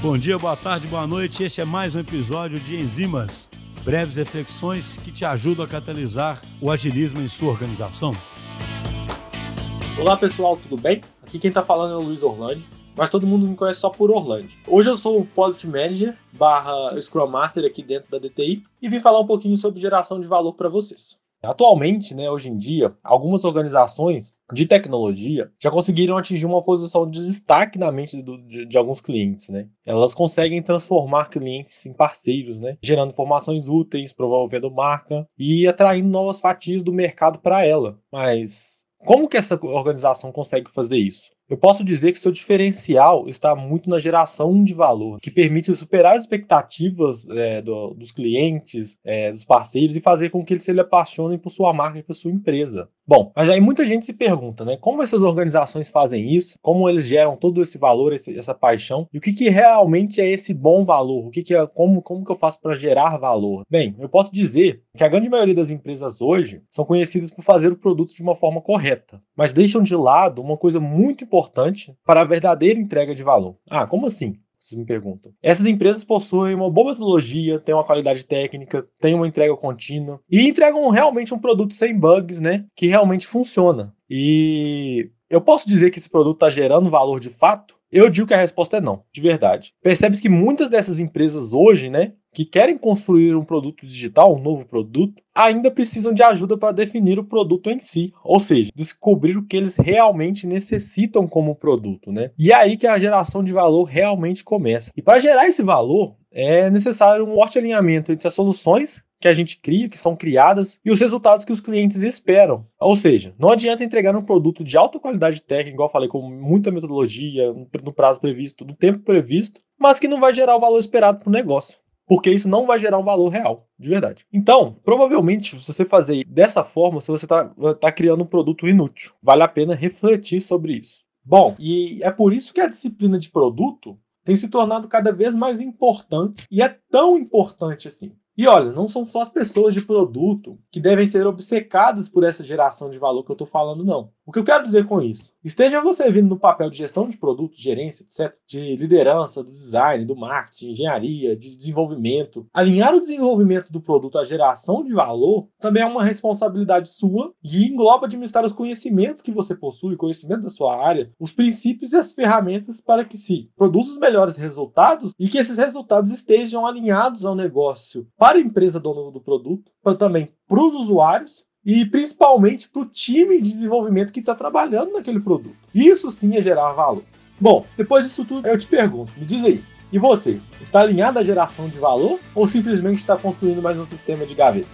Bom dia, boa tarde, boa noite. Este é mais um episódio de Enzimas, breves reflexões que te ajudam a catalisar o agilismo em sua organização. Olá pessoal, tudo bem? Aqui quem está falando é o Luiz Orlando, mas todo mundo me conhece só por Orlando. Hoje eu sou o Product Manager barra Scrum Master aqui dentro da DTI e vim falar um pouquinho sobre geração de valor para vocês. Atualmente, né, hoje em dia, algumas organizações de tecnologia já conseguiram atingir uma posição de destaque na mente do, de, de, alguns clientes. Né? Elas conseguem transformar clientes em parceiros, né? gerando informações úteis, promovendo marca e atraindo novas fatias do mercado para ela. Mas como que essa organização consegue fazer isso? Eu posso dizer que seu diferencial está muito na geração de valor, que permite superar as expectativas é, do, dos clientes, é, dos parceiros e fazer com que eles se apaixonem por sua marca e por sua empresa. Bom, mas aí muita gente se pergunta, né? Como essas organizações fazem isso? Como eles geram todo esse valor, esse, essa paixão? E o que, que realmente é esse bom valor? O que, que é, como, como que eu faço para gerar valor? Bem, eu posso dizer que a grande maioria das empresas hoje são conhecidas por fazer o produto de uma forma correta, mas deixam de lado uma coisa muito importante para a verdadeira entrega de valor. Ah, como assim? Vocês me perguntam. Essas empresas possuem uma boa metodologia, têm uma qualidade técnica, têm uma entrega contínua e entregam realmente um produto sem bugs, né? Que realmente funciona. E eu posso dizer que esse produto está gerando valor de fato? Eu digo que a resposta é não, de verdade. Percebe-se que muitas dessas empresas hoje, né, que querem construir um produto digital, um novo produto, ainda precisam de ajuda para definir o produto em si, ou seja, descobrir o que eles realmente necessitam como produto, né? E é aí que a geração de valor realmente começa. E para gerar esse valor, é necessário um forte alinhamento entre as soluções que a gente cria, que são criadas, e os resultados que os clientes esperam. Ou seja, não adianta entregar um produto de alta qualidade técnica, igual eu falei, com muita metodologia, no prazo previsto, no tempo previsto, mas que não vai gerar o valor esperado para o negócio. Porque isso não vai gerar um valor real, de verdade. Então, provavelmente, se você fazer dessa forma, se você está tá criando um produto inútil, vale a pena refletir sobre isso. Bom, e é por isso que a disciplina de produto tem se tornado cada vez mais importante e é tão importante assim. E olha, não são só as pessoas de produto que devem ser obcecadas por essa geração de valor que eu estou falando, não. O que eu quero dizer com isso? Esteja você vindo no papel de gestão de produto, gerência, etc., de liderança, do design, do marketing, engenharia, de desenvolvimento. Alinhar o desenvolvimento do produto à geração de valor também é uma responsabilidade sua e engloba administrar os conhecimentos que você possui, conhecimento da sua área, os princípios e as ferramentas para que se produza os melhores resultados e que esses resultados estejam alinhados ao negócio para a empresa dona do produto, para também para os usuários e principalmente para o time de desenvolvimento que está trabalhando naquele produto. Isso sim é gerar valor. Bom, depois disso tudo, eu te pergunto, me diz aí, e você, está alinhado à geração de valor ou simplesmente está construindo mais um sistema de gaveta?